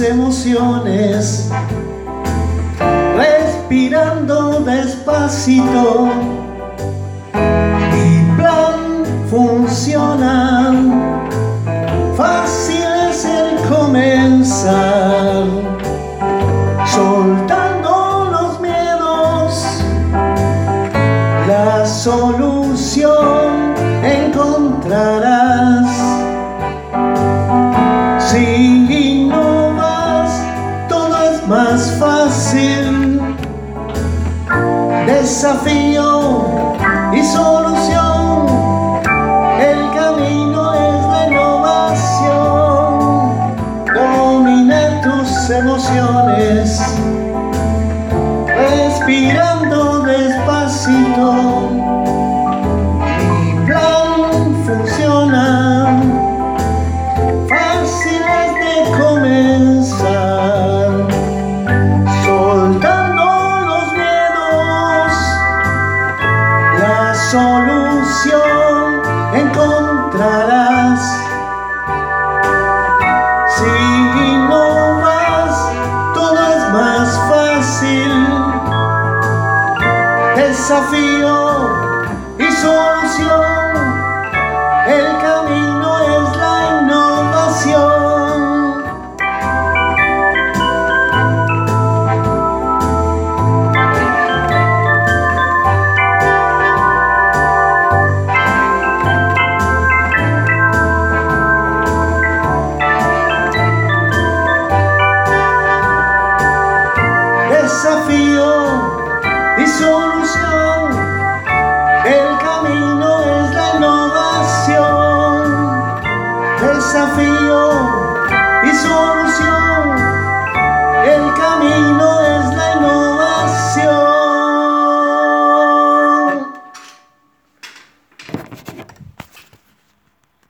emociones, respirando despacito. Mi plan funciona, fácil es el comenzar, soltando los miedos, la solución encontrarás. Desafío y solución. El camino es renovación. Domina tus emociones. Respirando despacito. desafío y solución. El camino es la innovación. Desafío y solución.